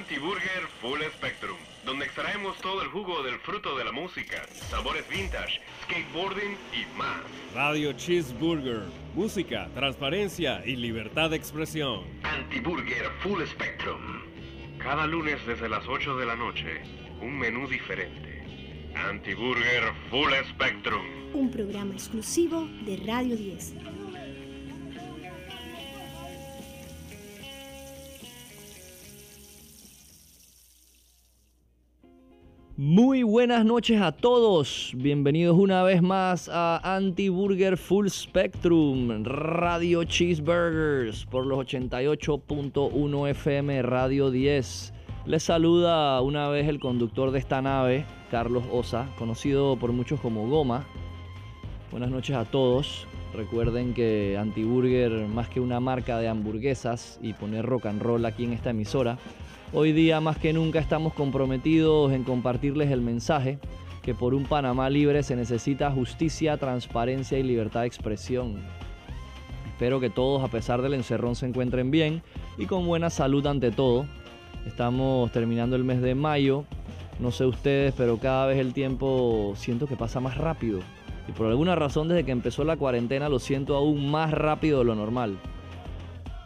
Anti-Burger Full Spectrum, donde extraemos todo el jugo del fruto de la música, sabores vintage, skateboarding y más. Radio Cheeseburger, música, transparencia y libertad de expresión. Anti-Burger Full Spectrum. Cada lunes desde las 8 de la noche, un menú diferente. Anti-Burger Full Spectrum. Un programa exclusivo de Radio 10. Muy buenas noches a todos. Bienvenidos una vez más a Anti-Burger Full Spectrum, Radio Cheeseburgers por los 88.1 FM Radio 10. Les saluda una vez el conductor de esta nave, Carlos Osa, conocido por muchos como Goma. Buenas noches a todos. Recuerden que Anti-Burger, más que una marca de hamburguesas y poner rock and roll aquí en esta emisora, Hoy día más que nunca estamos comprometidos en compartirles el mensaje que por un Panamá libre se necesita justicia, transparencia y libertad de expresión. Espero que todos a pesar del encerrón se encuentren bien y con buena salud ante todo. Estamos terminando el mes de mayo. No sé ustedes, pero cada vez el tiempo siento que pasa más rápido. Y por alguna razón desde que empezó la cuarentena lo siento aún más rápido de lo normal.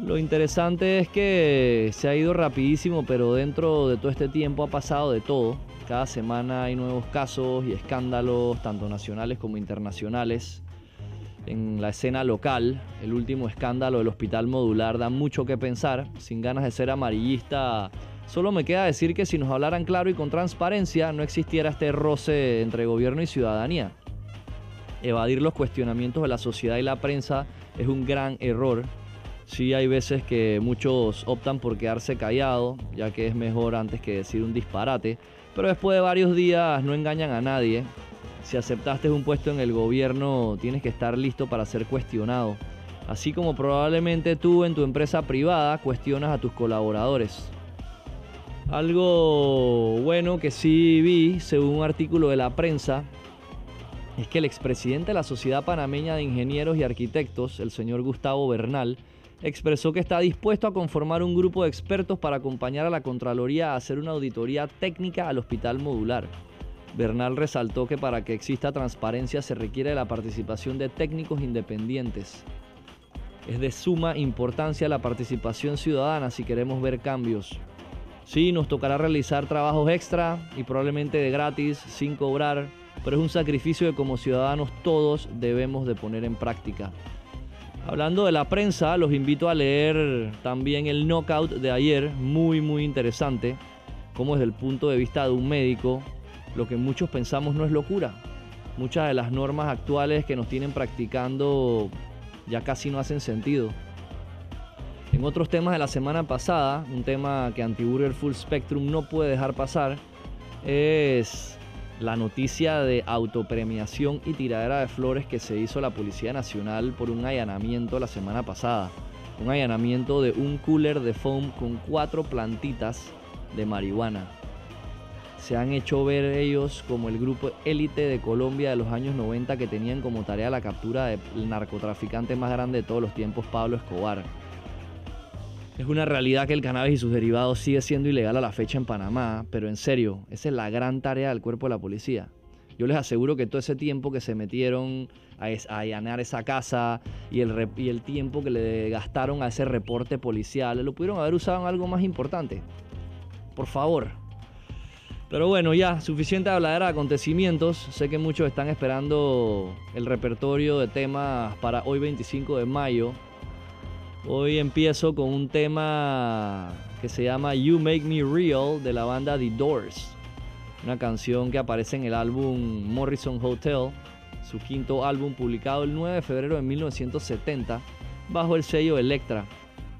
Lo interesante es que se ha ido rapidísimo, pero dentro de todo este tiempo ha pasado de todo. Cada semana hay nuevos casos y escándalos, tanto nacionales como internacionales. En la escena local, el último escándalo del hospital modular da mucho que pensar. Sin ganas de ser amarillista, solo me queda decir que si nos hablaran claro y con transparencia, no existiera este roce entre gobierno y ciudadanía. Evadir los cuestionamientos de la sociedad y la prensa es un gran error Sí hay veces que muchos optan por quedarse callado, ya que es mejor antes que decir un disparate, pero después de varios días no engañan a nadie. Si aceptaste un puesto en el gobierno, tienes que estar listo para ser cuestionado, así como probablemente tú en tu empresa privada cuestionas a tus colaboradores. Algo bueno que sí vi, según un artículo de la prensa, es que el expresidente de la Sociedad Panameña de Ingenieros y Arquitectos, el señor Gustavo Bernal, expresó que está dispuesto a conformar un grupo de expertos para acompañar a la Contraloría a hacer una auditoría técnica al hospital modular. Bernal resaltó que para que exista transparencia se requiere la participación de técnicos independientes. Es de suma importancia la participación ciudadana si queremos ver cambios. Sí, nos tocará realizar trabajos extra y probablemente de gratis, sin cobrar, pero es un sacrificio que como ciudadanos todos debemos de poner en práctica. Hablando de la prensa, los invito a leer también el knockout de ayer, muy muy interesante, como desde el punto de vista de un médico, lo que muchos pensamos no es locura. Muchas de las normas actuales que nos tienen practicando ya casi no hacen sentido. En otros temas de la semana pasada, un tema que Antiburger Full Spectrum no puede dejar pasar, es la noticia de autopremiación y tiradera de flores que se hizo la Policía Nacional por un allanamiento la semana pasada. Un allanamiento de un cooler de foam con cuatro plantitas de marihuana. Se han hecho ver ellos como el grupo élite de Colombia de los años 90 que tenían como tarea la captura del narcotraficante más grande de todos los tiempos, Pablo Escobar. Es una realidad que el cannabis y sus derivados sigue siendo ilegal a la fecha en Panamá, pero en serio, esa es la gran tarea del cuerpo de la policía. Yo les aseguro que todo ese tiempo que se metieron a, allanar esa casa y el, y el tiempo que le gastaron a ese reporte policial, lo pudieron haber usado en algo más importante. Por favor. Pero bueno, ya, suficiente hablar de acontecimientos. Sé que muchos están esperando el repertorio de temas para hoy 25 de mayo, Hoy empiezo con un tema que se llama You Make Me Real de la banda The Doors. Una canción que aparece en el álbum Morrison Hotel, su quinto álbum publicado el 9 de febrero de 1970 bajo el sello Electra.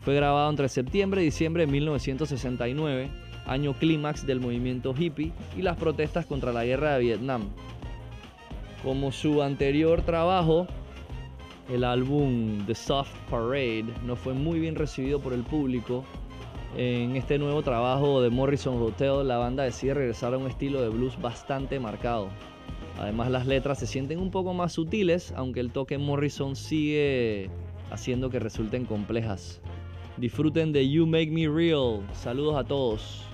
Fue grabado entre septiembre y diciembre de 1969, año clímax del movimiento hippie y las protestas contra la guerra de Vietnam. Como su anterior trabajo, el álbum The Soft Parade no fue muy bien recibido por el público. En este nuevo trabajo de Morrison Hotel, la banda decide regresar a un estilo de blues bastante marcado. Además, las letras se sienten un poco más sutiles, aunque el toque Morrison sigue haciendo que resulten complejas. Disfruten de You Make Me Real. Saludos a todos.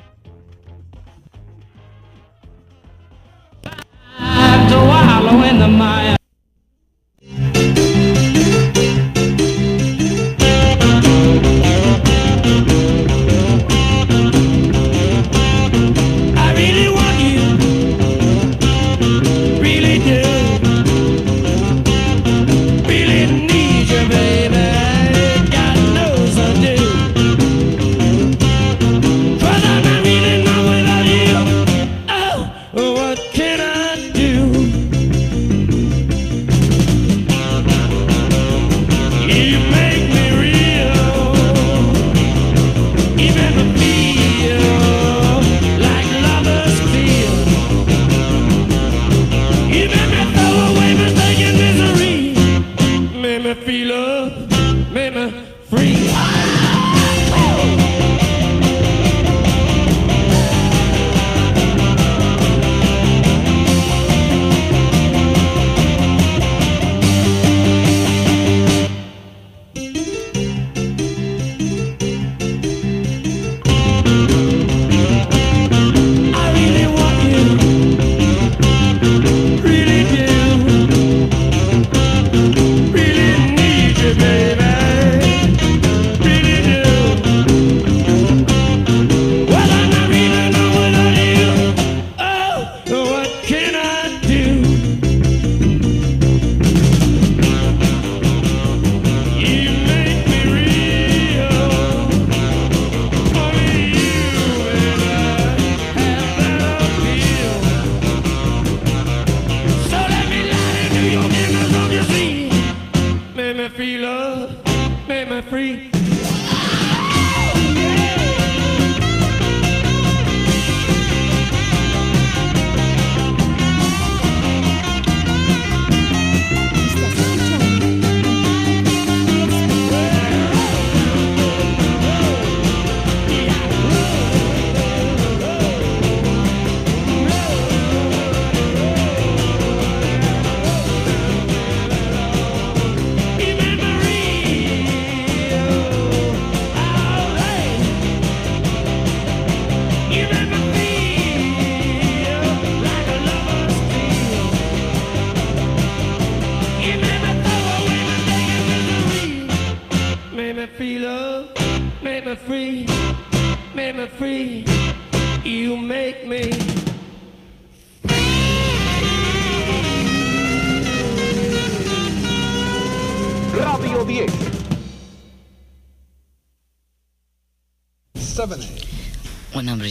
what can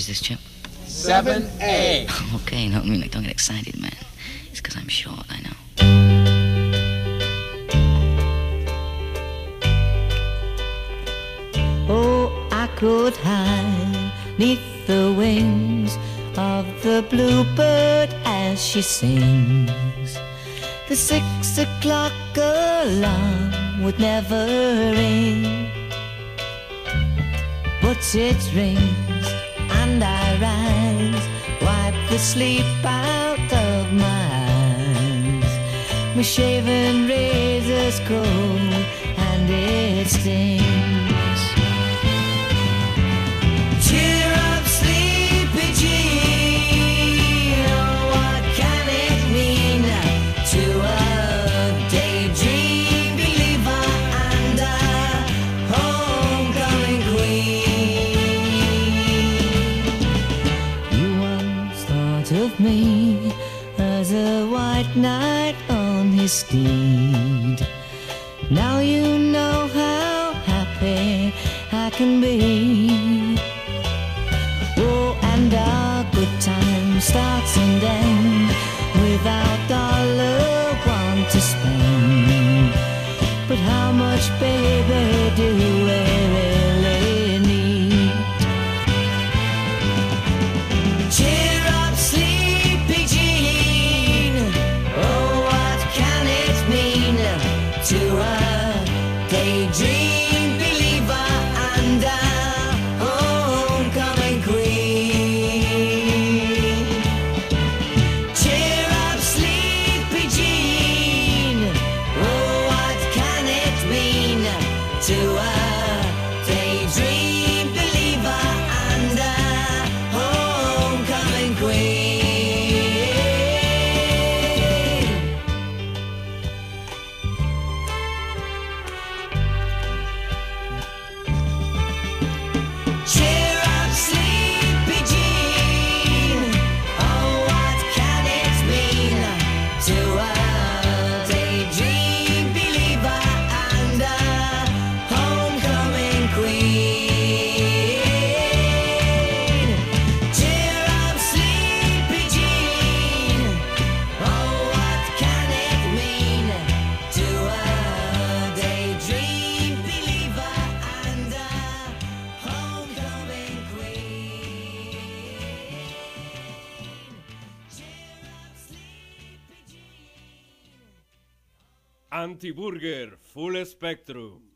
this, chap? 7A. Okay, no, don't get excited, man. It's because I'm short, I know. Oh, I could hide neath the wings of the bluebird as she sings. The six o'clock alarm would never ring, but it rings sleep out of my eyes. My shaven razor's cold and it stings. esteem. Full Spectrum.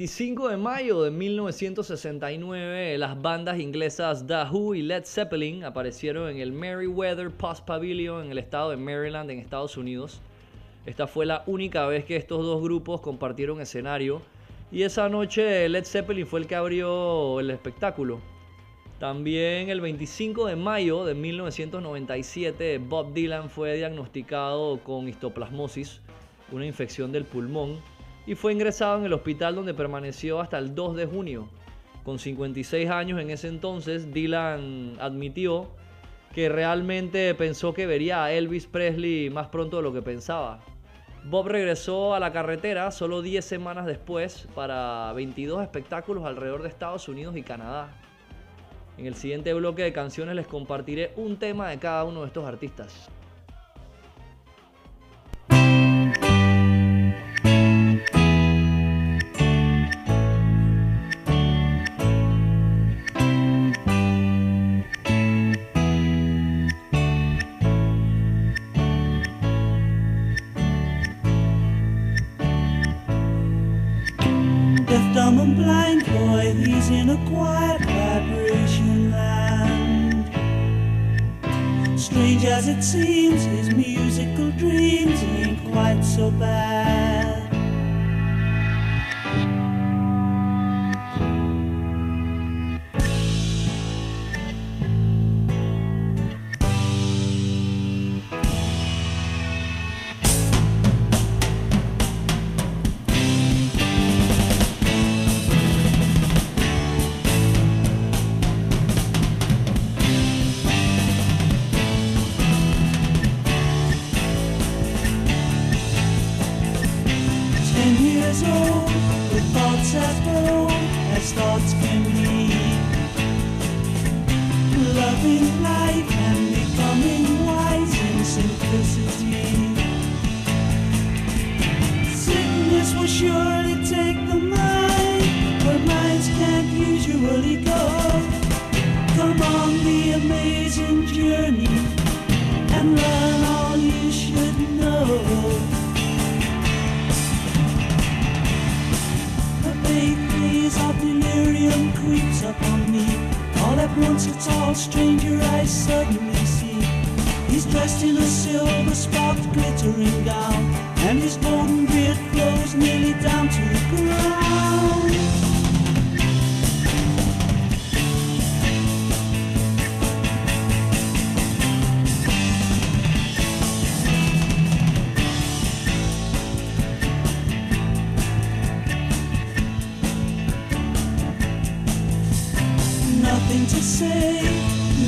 25 de mayo de 1969, las bandas inglesas The Who y Led Zeppelin aparecieron en el Merriweather Post Pavilion en el estado de Maryland, en Estados Unidos. Esta fue la única vez que estos dos grupos compartieron escenario. Y esa noche Led Zeppelin fue el que abrió el espectáculo. También el 25 de mayo de 1997, Bob Dylan fue diagnosticado con histoplasmosis, una infección del pulmón, y fue ingresado en el hospital donde permaneció hasta el 2 de junio. Con 56 años en ese entonces, Dylan admitió que realmente pensó que vería a Elvis Presley más pronto de lo que pensaba. Bob regresó a la carretera solo 10 semanas después para 22 espectáculos alrededor de Estados Unidos y Canadá. En el siguiente bloque de canciones les compartiré un tema de cada uno de estos artistas. seems his musical dream.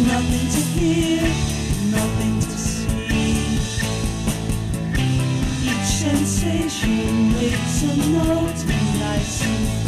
nothing to hear, nothing to see. Each sensation makes a note, and I sing.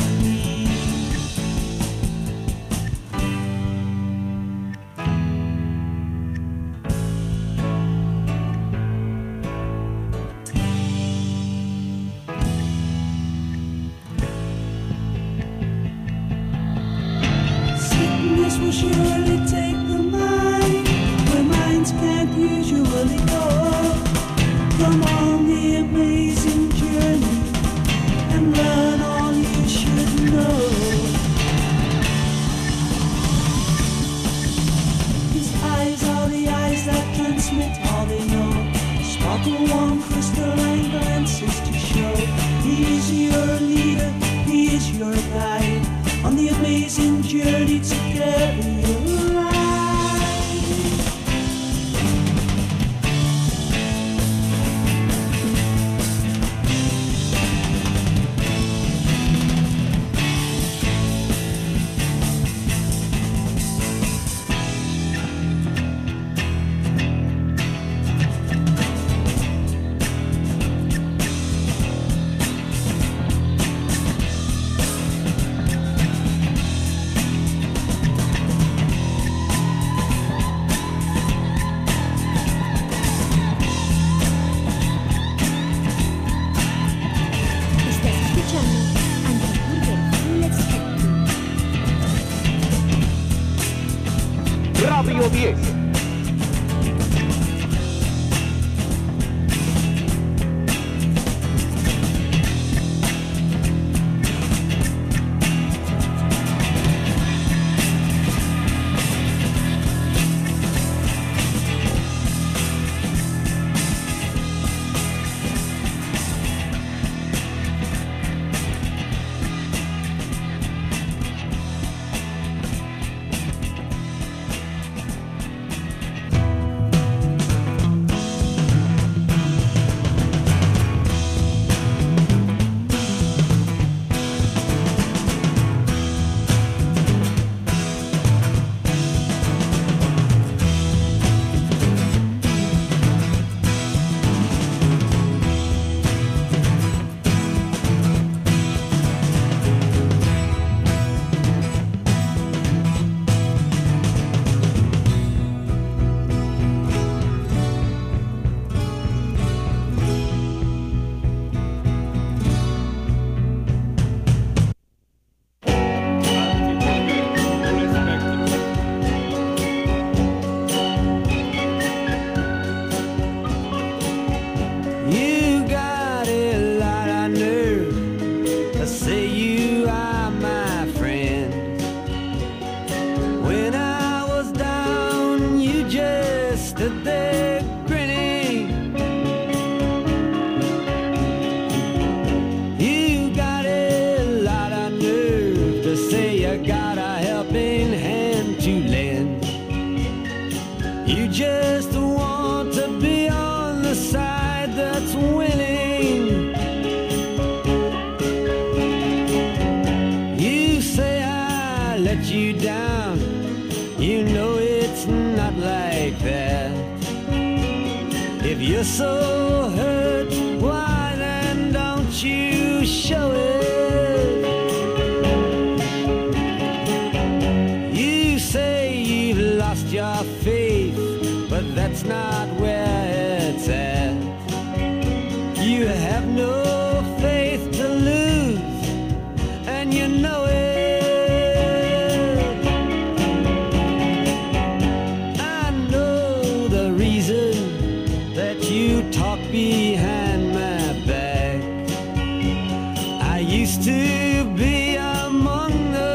Used to be among the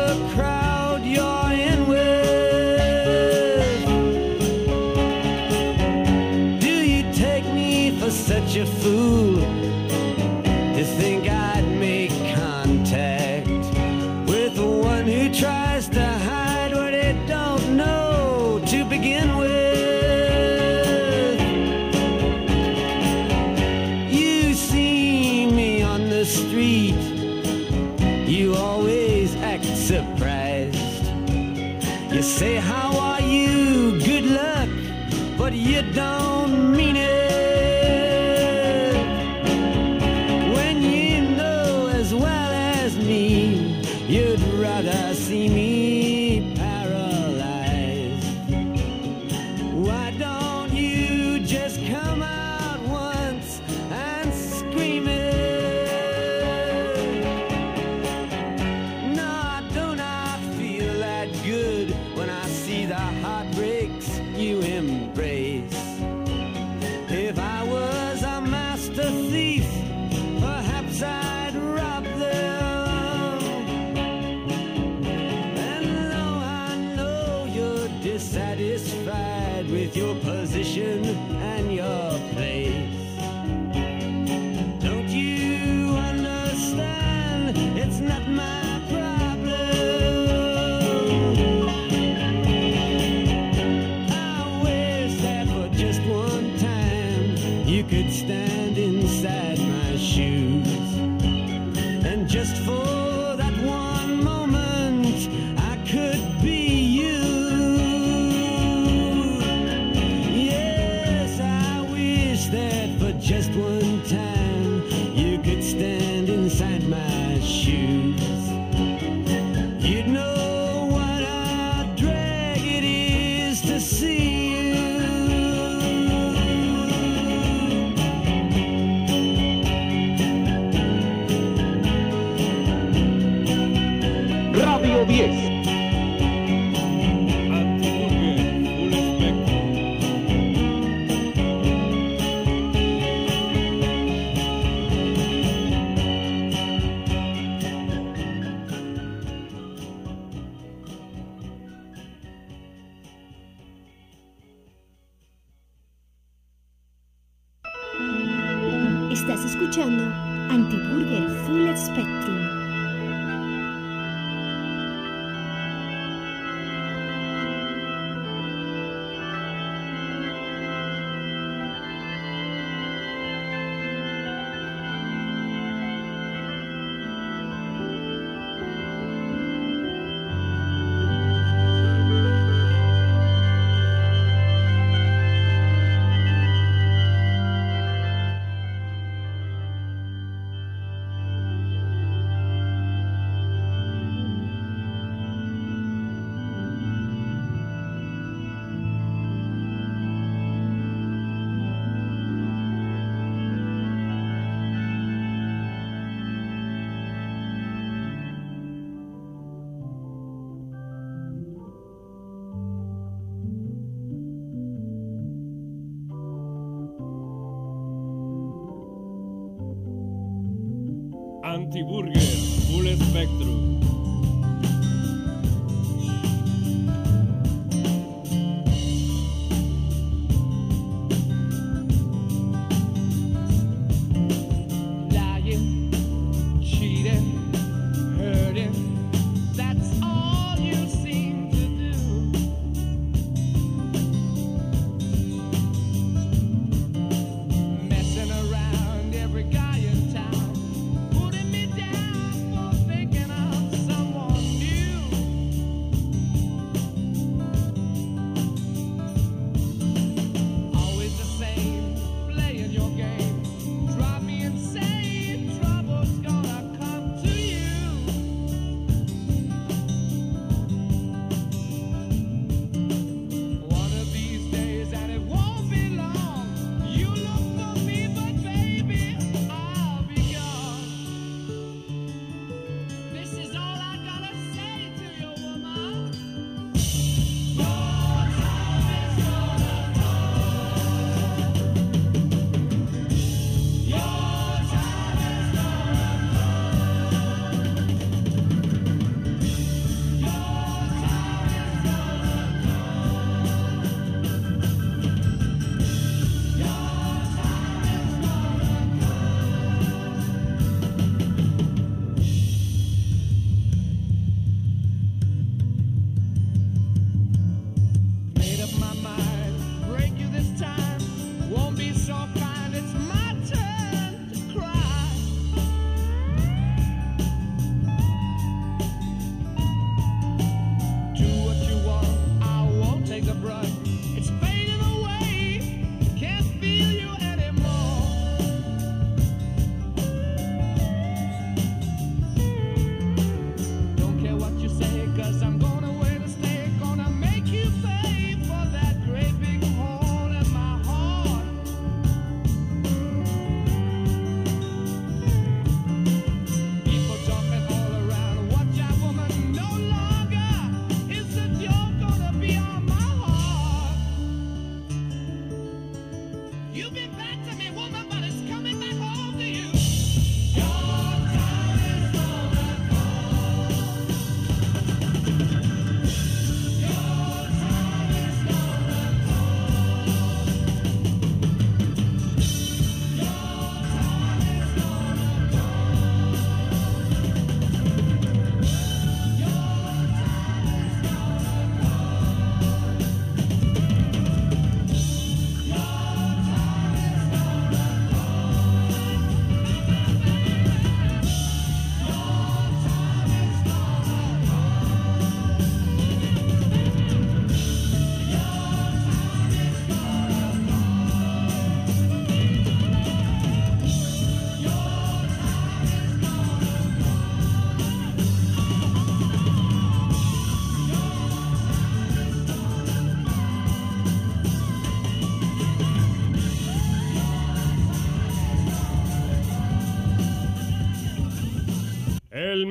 Antiburger Full Spectrum.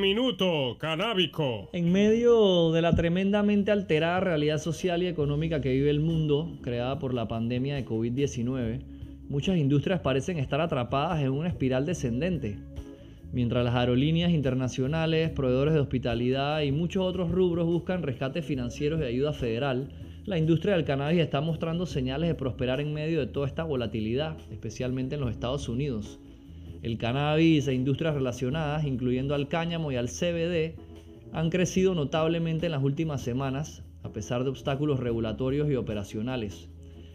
Minuto canábico. En medio de la tremendamente alterada realidad social y económica que vive el mundo, creada por la pandemia de COVID-19, muchas industrias parecen estar atrapadas en una espiral descendente. Mientras las aerolíneas internacionales, proveedores de hospitalidad y muchos otros rubros buscan rescates financieros y ayuda federal, la industria del cannabis está mostrando señales de prosperar en medio de toda esta volatilidad, especialmente en los Estados Unidos. El cannabis e industrias relacionadas, incluyendo al cáñamo y al CBD, han crecido notablemente en las últimas semanas, a pesar de obstáculos regulatorios y operacionales.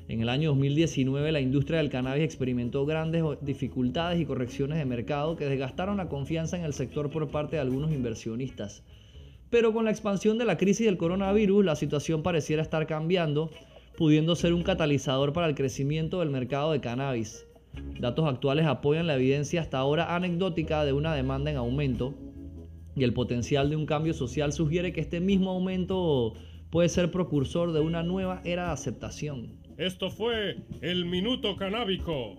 En el año 2019 la industria del cannabis experimentó grandes dificultades y correcciones de mercado que desgastaron la confianza en el sector por parte de algunos inversionistas. Pero con la expansión de la crisis del coronavirus, la situación pareciera estar cambiando, pudiendo ser un catalizador para el crecimiento del mercado de cannabis. Datos actuales apoyan la evidencia hasta ahora anecdótica de una demanda en aumento y el potencial de un cambio social sugiere que este mismo aumento puede ser precursor de una nueva era de aceptación. Esto fue el minuto canábico.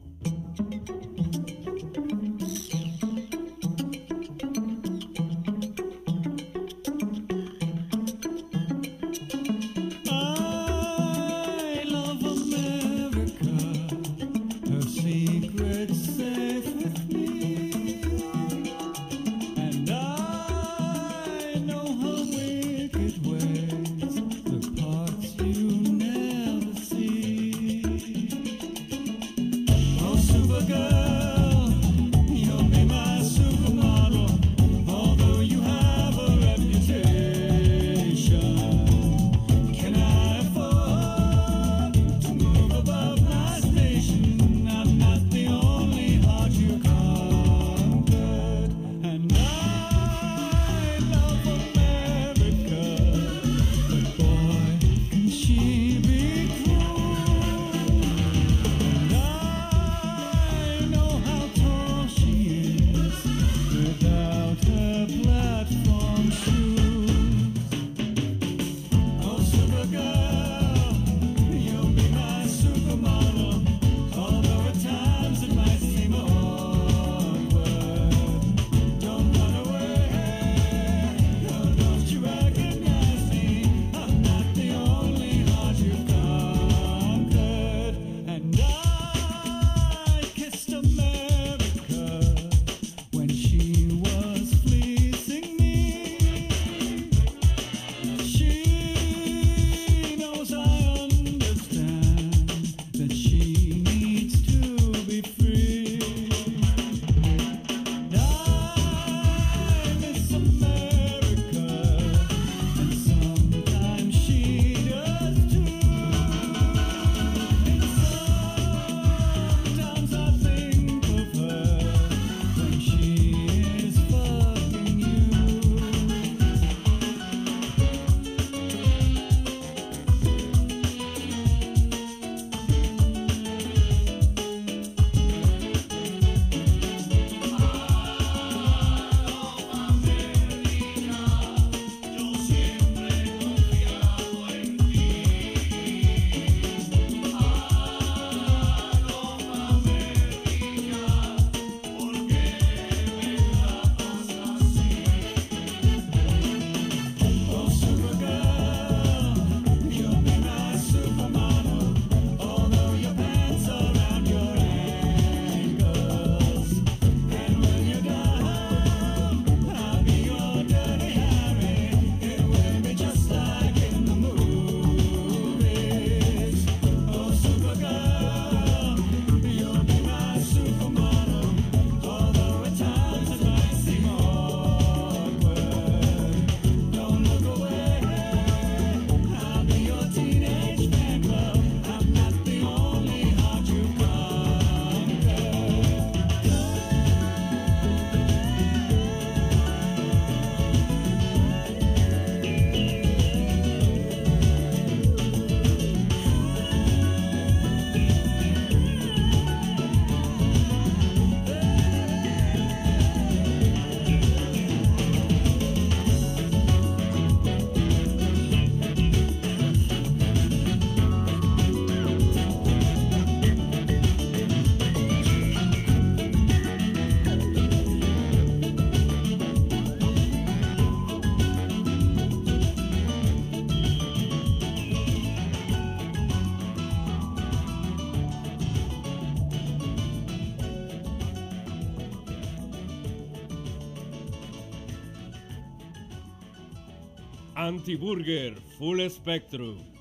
Anti-Burger Full Spectrum.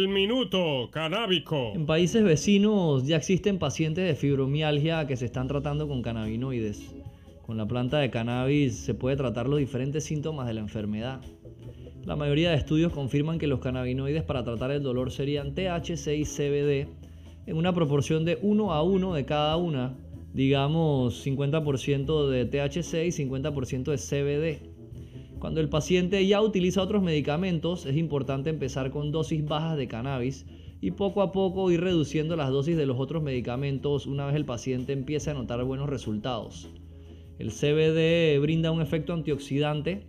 El minuto canábico. En países vecinos ya existen pacientes de fibromialgia que se están tratando con cannabinoides. Con la planta de cannabis se puede tratar los diferentes síntomas de la enfermedad. La mayoría de estudios confirman que los cannabinoides para tratar el dolor serían THC y CBD en una proporción de 1 a 1 de cada una, digamos 50% de THC y 50% de CBD. Cuando el paciente ya utiliza otros medicamentos, es importante empezar con dosis bajas de cannabis y poco a poco ir reduciendo las dosis de los otros medicamentos una vez el paciente empiece a notar buenos resultados. El CBD brinda un efecto antioxidante,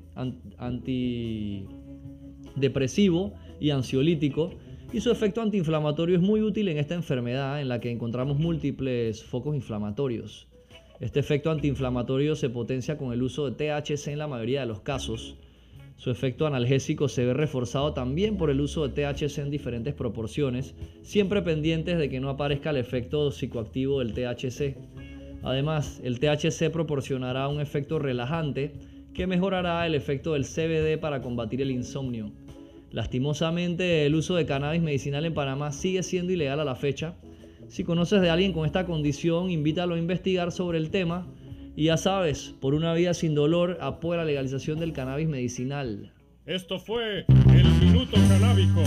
antidepresivo y ansiolítico y su efecto antiinflamatorio es muy útil en esta enfermedad en la que encontramos múltiples focos inflamatorios. Este efecto antiinflamatorio se potencia con el uso de THC en la mayoría de los casos. Su efecto analgésico se ve reforzado también por el uso de THC en diferentes proporciones, siempre pendientes de que no aparezca el efecto psicoactivo del THC. Además, el THC proporcionará un efecto relajante que mejorará el efecto del CBD para combatir el insomnio. Lastimosamente, el uso de cannabis medicinal en Panamá sigue siendo ilegal a la fecha, si conoces de alguien con esta condición, invítalo a investigar sobre el tema. Y ya sabes, por una vida sin dolor, apoya la legalización del cannabis medicinal. Esto fue el Minuto Canábico.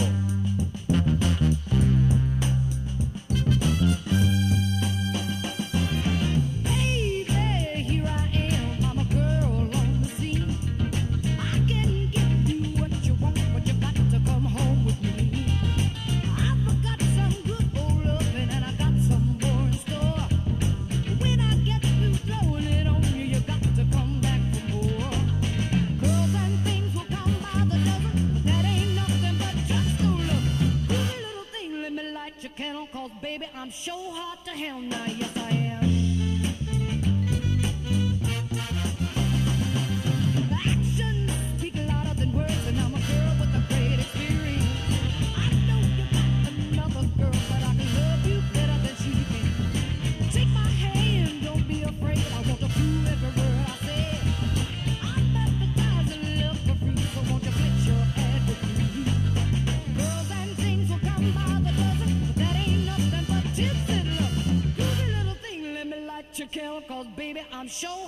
Baby, I'm sure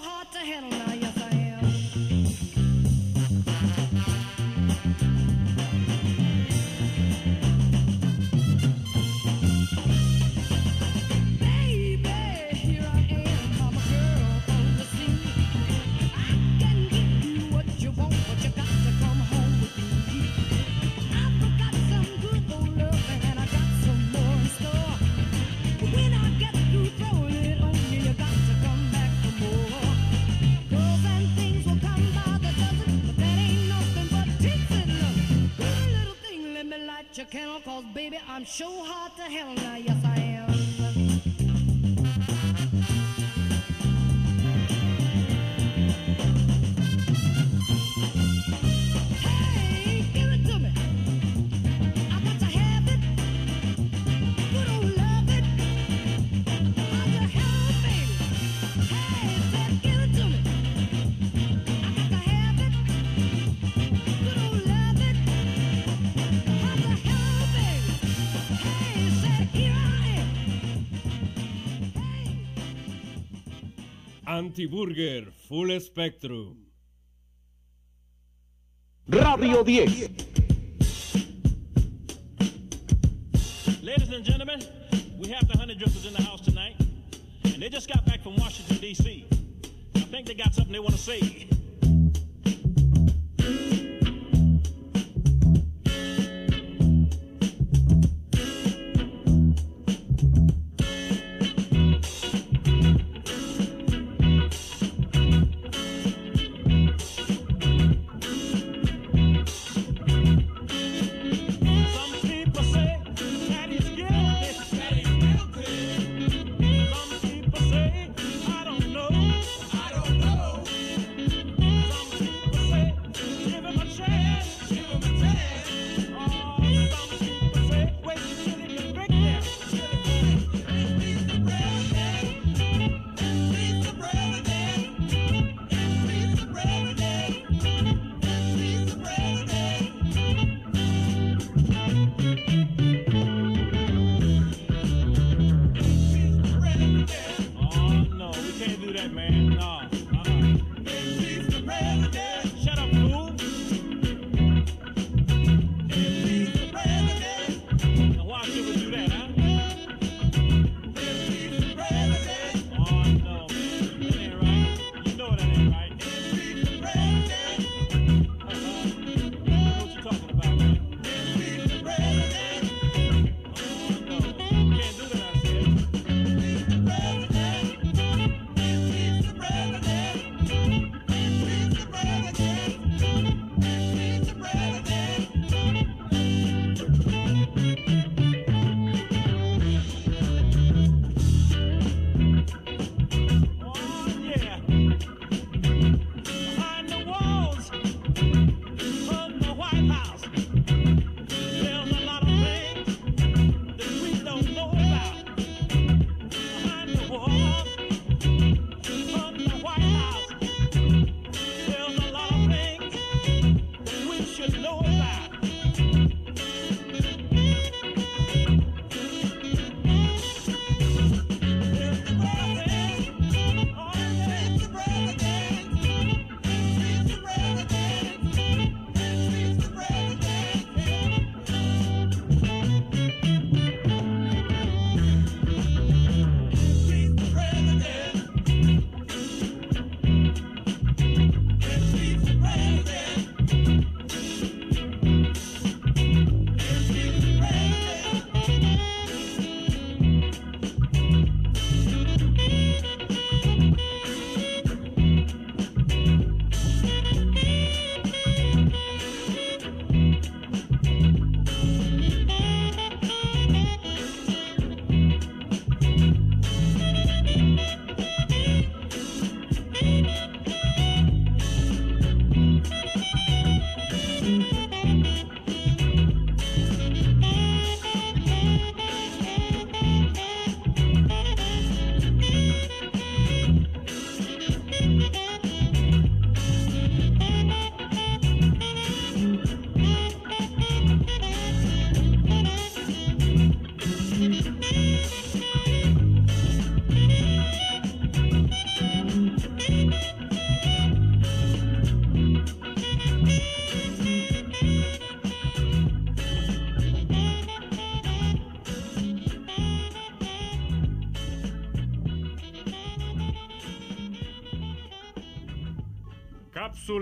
I'm sure hard to hell now, Antiburger Full Spectrum. Radio 10.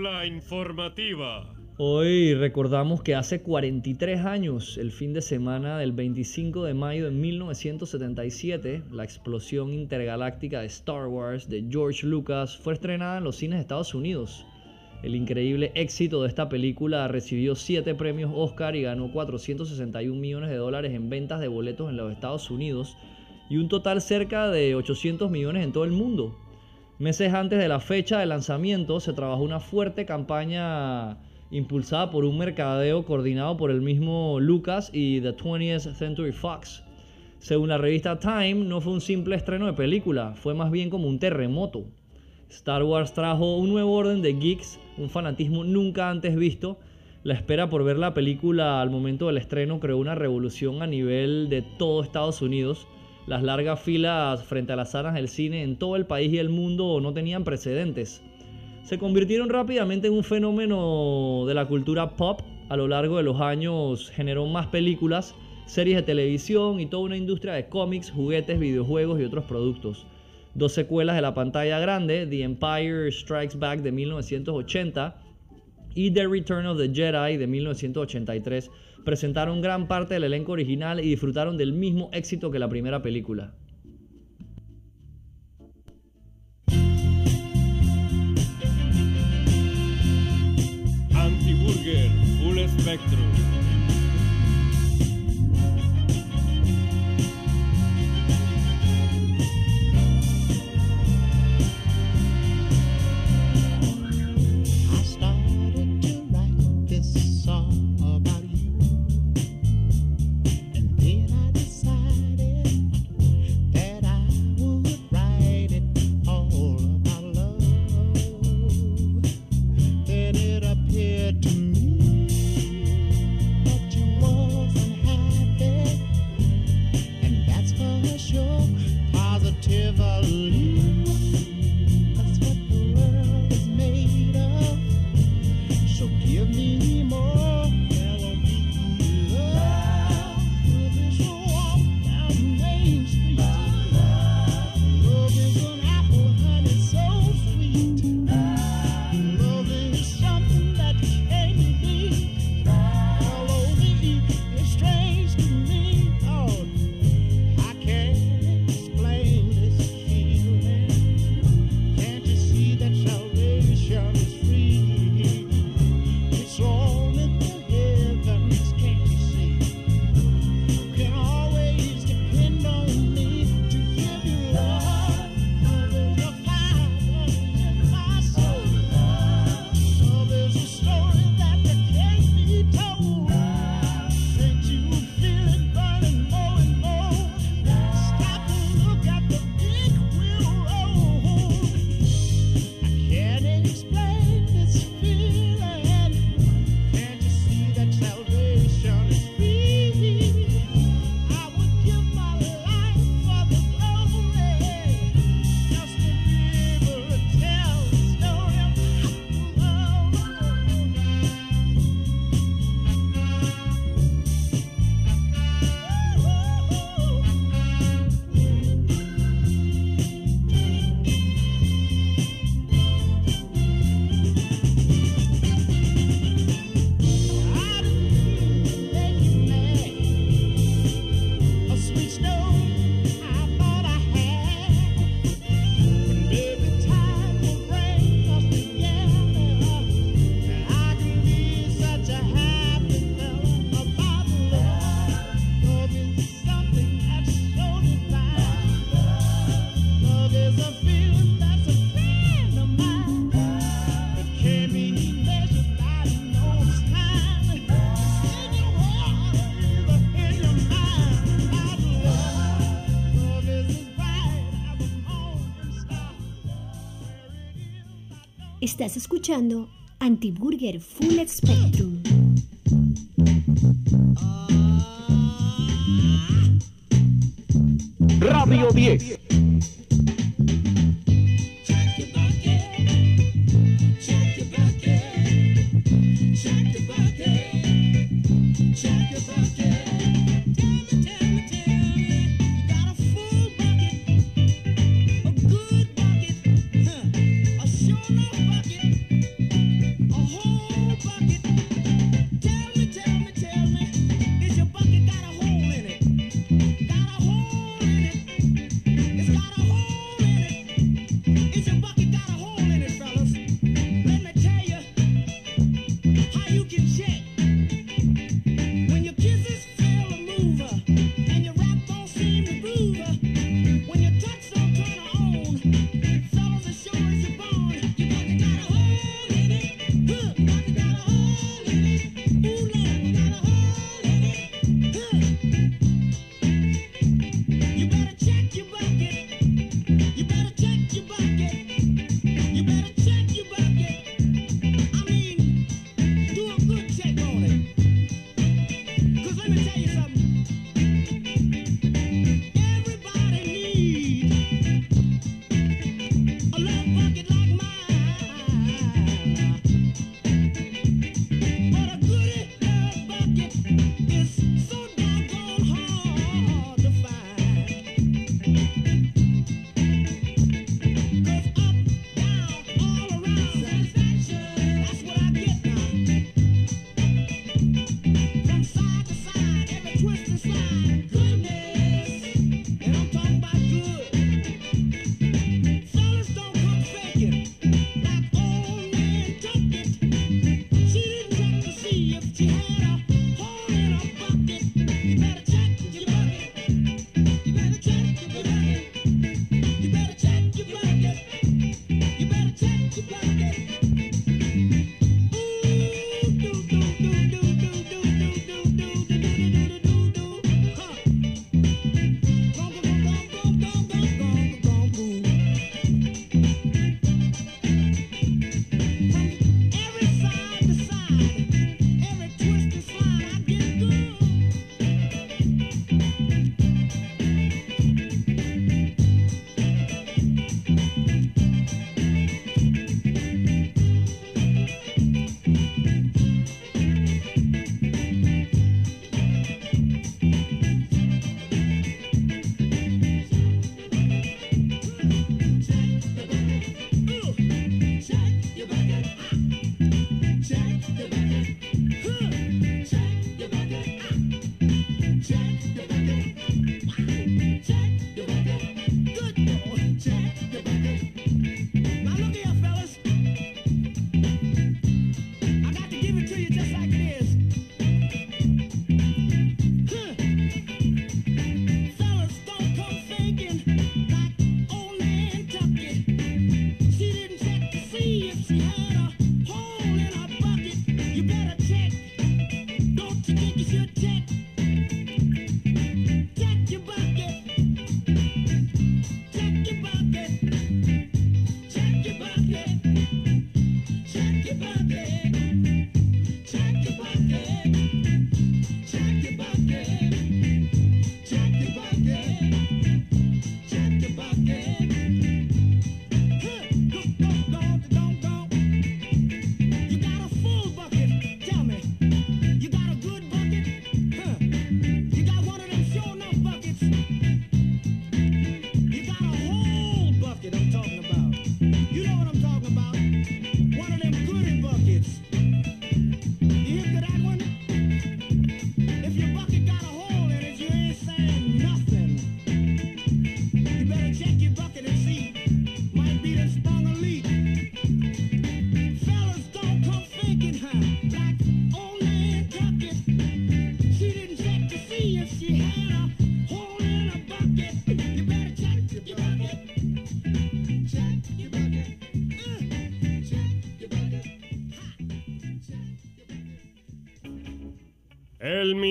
Cápsula informativa. Hoy recordamos que hace 43 años, el fin de semana del 25 de mayo de 1977, la explosión intergaláctica de Star Wars de George Lucas fue estrenada en los cines de Estados Unidos. El increíble éxito de esta película recibió 7 premios Oscar y ganó 461 millones de dólares en ventas de boletos en los Estados Unidos y un total cerca de 800 millones en todo el mundo. Meses antes de la fecha de lanzamiento se trabajó una fuerte campaña impulsada por un mercadeo coordinado por el mismo Lucas y The 20th Century Fox. Según la revista Time, no fue un simple estreno de película, fue más bien como un terremoto. Star Wars trajo un nuevo orden de geeks, un fanatismo nunca antes visto. La espera por ver la película al momento del estreno creó una revolución a nivel de todo Estados Unidos. Las largas filas frente a las salas del cine en todo el país y el mundo no tenían precedentes. Se convirtieron rápidamente en un fenómeno de la cultura pop. A lo largo de los años generó más películas, series de televisión y toda una industria de cómics, juguetes, videojuegos y otros productos. Dos secuelas de la pantalla grande, The Empire Strikes Back de 1980 y The Return of the Jedi de 1983, presentaron gran parte del elenco original y disfrutaron del mismo éxito que la primera película. Anti-Burger Full Spectrum. Estás escuchando Antiburger Full Spectrum.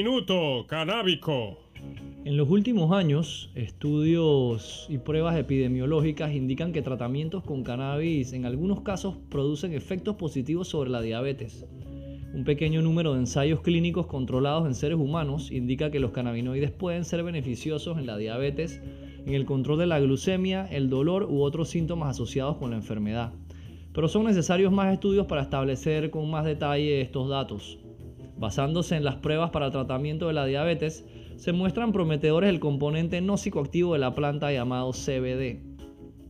Minuto. En los últimos años, estudios y pruebas epidemiológicas indican que tratamientos con cannabis en algunos casos producen efectos positivos sobre la diabetes. Un pequeño número de ensayos clínicos controlados en seres humanos indica que los cannabinoides pueden ser beneficiosos en la diabetes, en el control de la glucemia, el dolor u otros síntomas asociados con la enfermedad. Pero son necesarios más estudios para establecer con más detalle estos datos. Basándose en las pruebas para tratamiento de la diabetes, se muestran prometedores el componente no psicoactivo de la planta llamado CBD.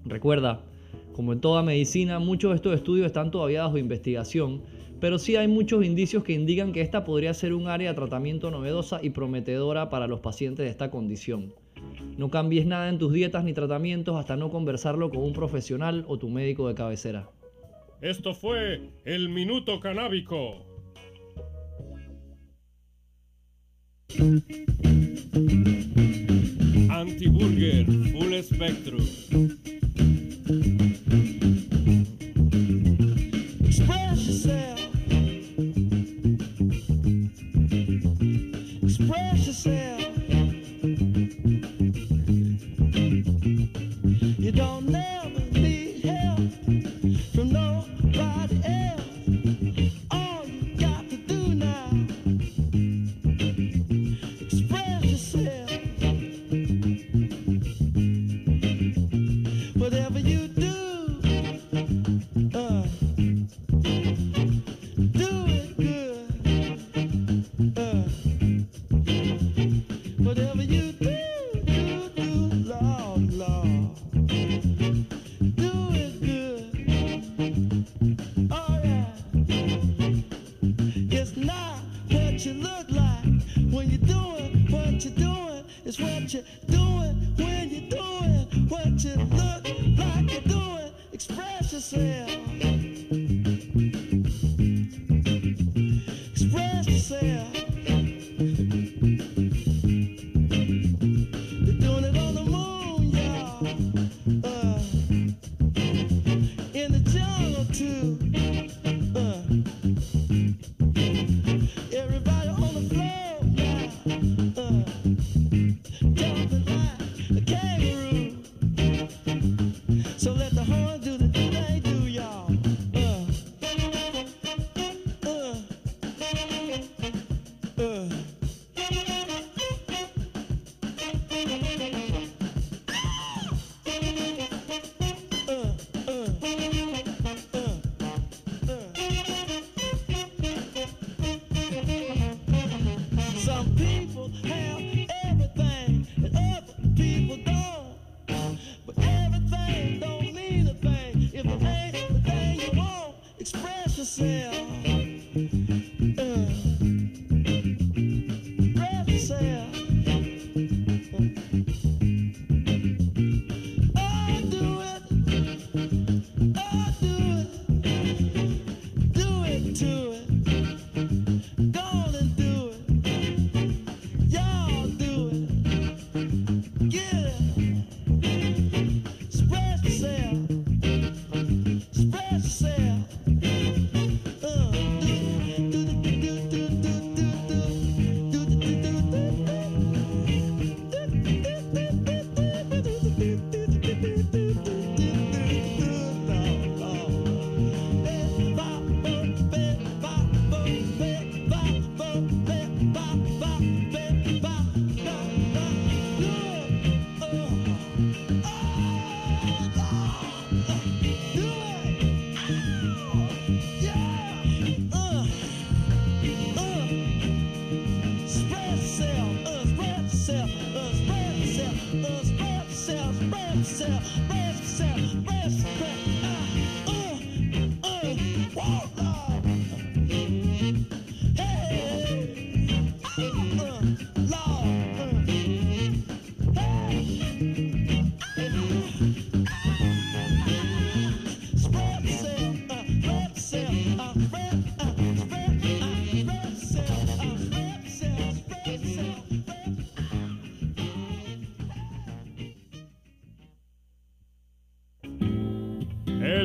Recuerda, como en toda medicina, muchos de estos estudios están todavía bajo investigación, pero sí hay muchos indicios que indican que esta podría ser un área de tratamiento novedosa y prometedora para los pacientes de esta condición. No cambies nada en tus dietas ni tratamientos hasta no conversarlo con un profesional o tu médico de cabecera. Esto fue el minuto canábico. Antiburger Full Spectrum.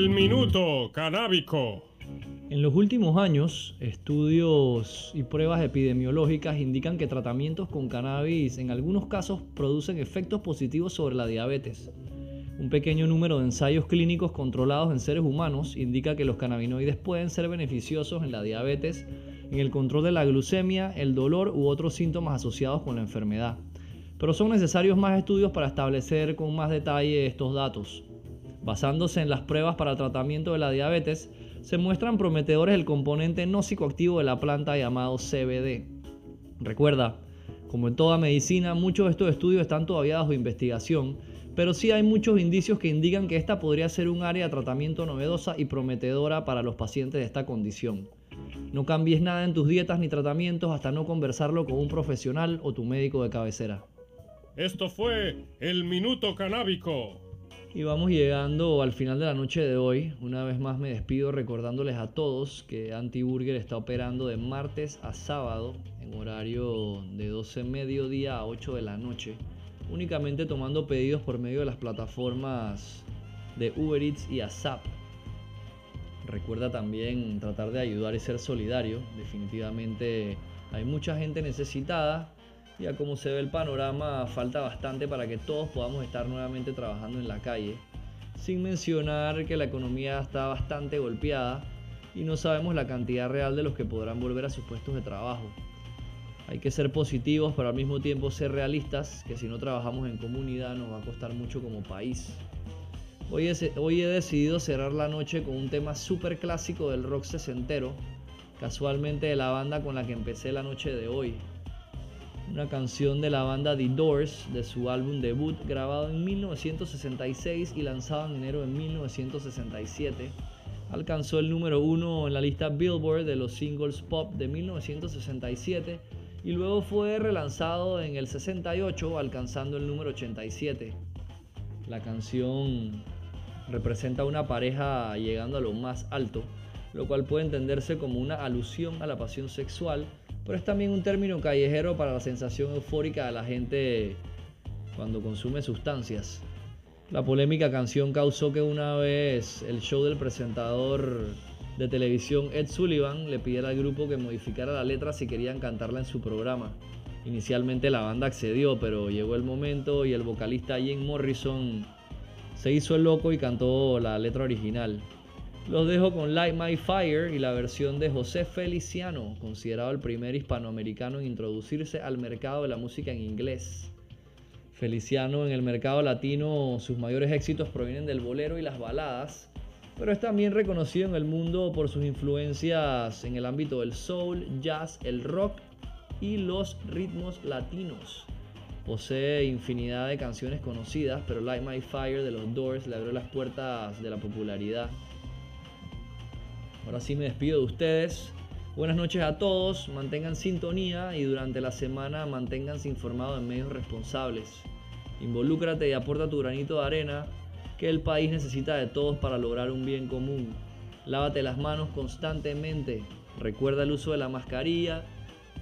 El minuto canábico. En los últimos años, estudios y pruebas epidemiológicas indican que tratamientos con cannabis en algunos casos producen efectos positivos sobre la diabetes. Un pequeño número de ensayos clínicos controlados en seres humanos indica que los cannabinoides pueden ser beneficiosos en la diabetes, en el control de la glucemia, el dolor u otros síntomas asociados con la enfermedad. Pero son necesarios más estudios para establecer con más detalle estos datos. Basándose en las pruebas para el tratamiento de la diabetes, se muestran prometedores el componente no psicoactivo de la planta llamado CBD. Recuerda, como en toda medicina, muchos de estos estudios están todavía bajo investigación, pero sí hay muchos indicios que indican que esta podría ser un área de tratamiento novedosa y prometedora para los pacientes de esta condición. No cambies nada en tus dietas ni tratamientos hasta no conversarlo con un profesional o tu médico de cabecera. Esto fue el Minuto Canábico. Y vamos llegando al final de la noche de hoy. Una vez más me despido recordándoles a todos que Antiburger está operando de martes a sábado en horario de 12 mediodía a 8 de la noche. Únicamente tomando pedidos por medio de las plataformas de Uber Eats y ASAP. Recuerda también tratar de ayudar y ser solidario. Definitivamente hay mucha gente necesitada y a como se ve el panorama falta bastante para que todos podamos estar nuevamente trabajando en la calle. Sin mencionar que la economía está bastante golpeada y no sabemos la cantidad real de los que podrán volver a sus puestos de trabajo. Hay que ser positivos, pero al mismo tiempo ser realistas, que si no trabajamos en comunidad nos va a costar mucho como país. Hoy he, hoy he decidido cerrar la noche con un tema súper clásico del rock sesentero, casualmente de la banda con la que empecé la noche de hoy. Una canción de la banda The Doors de su álbum debut grabado en 1966 y lanzado en enero de 1967. Alcanzó el número uno en la lista Billboard de los singles pop de 1967 y luego fue relanzado en el 68 alcanzando el número 87. La canción representa una pareja llegando a lo más alto, lo cual puede entenderse como una alusión a la pasión sexual, pero es también un término callejero para la sensación eufórica de la gente cuando consume sustancias. La polémica canción causó que una vez el show del presentador de televisión Ed Sullivan le pidiera al grupo que modificara la letra si querían cantarla en su programa. Inicialmente la banda accedió, pero llegó el momento y el vocalista Jim Morrison se hizo el loco y cantó la letra original. Los dejo con Light My Fire y la versión de José Feliciano, considerado el primer hispanoamericano en introducirse al mercado de la música en inglés. Feliciano en el mercado latino, sus mayores éxitos provienen del bolero y las baladas, pero es también reconocido en el mundo por sus influencias en el ámbito del soul, jazz, el rock y los ritmos latinos. Posee infinidad de canciones conocidas, pero Light My Fire de los Doors le abrió las puertas de la popularidad. Ahora sí me despido de ustedes. Buenas noches a todos, mantengan sintonía y durante la semana manténganse informados en medios responsables. Involúcrate y aporta tu granito de arena que el país necesita de todos para lograr un bien común. Lávate las manos constantemente, recuerda el uso de la mascarilla,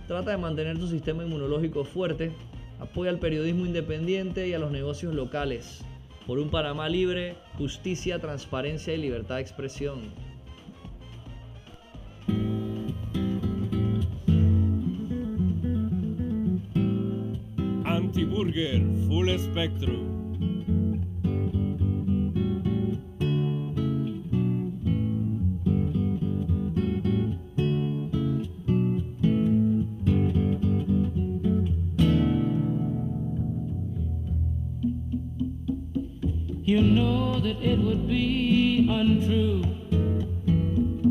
trata de mantener tu sistema inmunológico fuerte, apoya al periodismo independiente y a los negocios locales. Por un Panamá libre, justicia, transparencia y libertad de expresión. Antiburger Full Spectrum. You know that it would be untrue.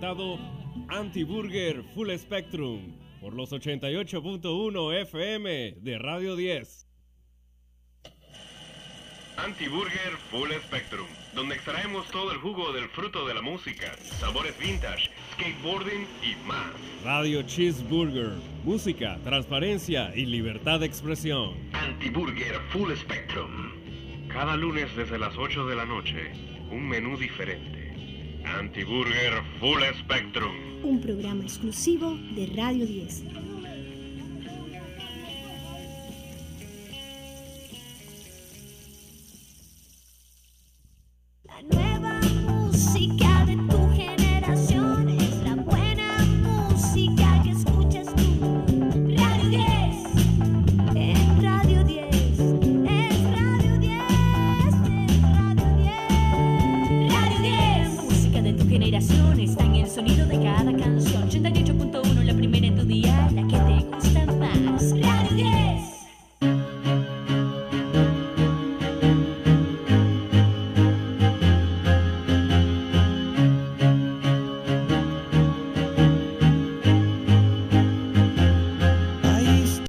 presentado Anti-Burger Full Spectrum por los 88.1 FM de Radio 10. Antiburger Full Spectrum, donde extraemos todo el jugo del fruto de la música, sabores vintage, skateboarding y más. Radio Cheeseburger, música, transparencia y libertad de expresión. Antiburger Full Spectrum. Cada lunes desde las 8 de la noche, un menú diferente. Antiburger Full Spectrum. Un programa exclusivo de Radio 10.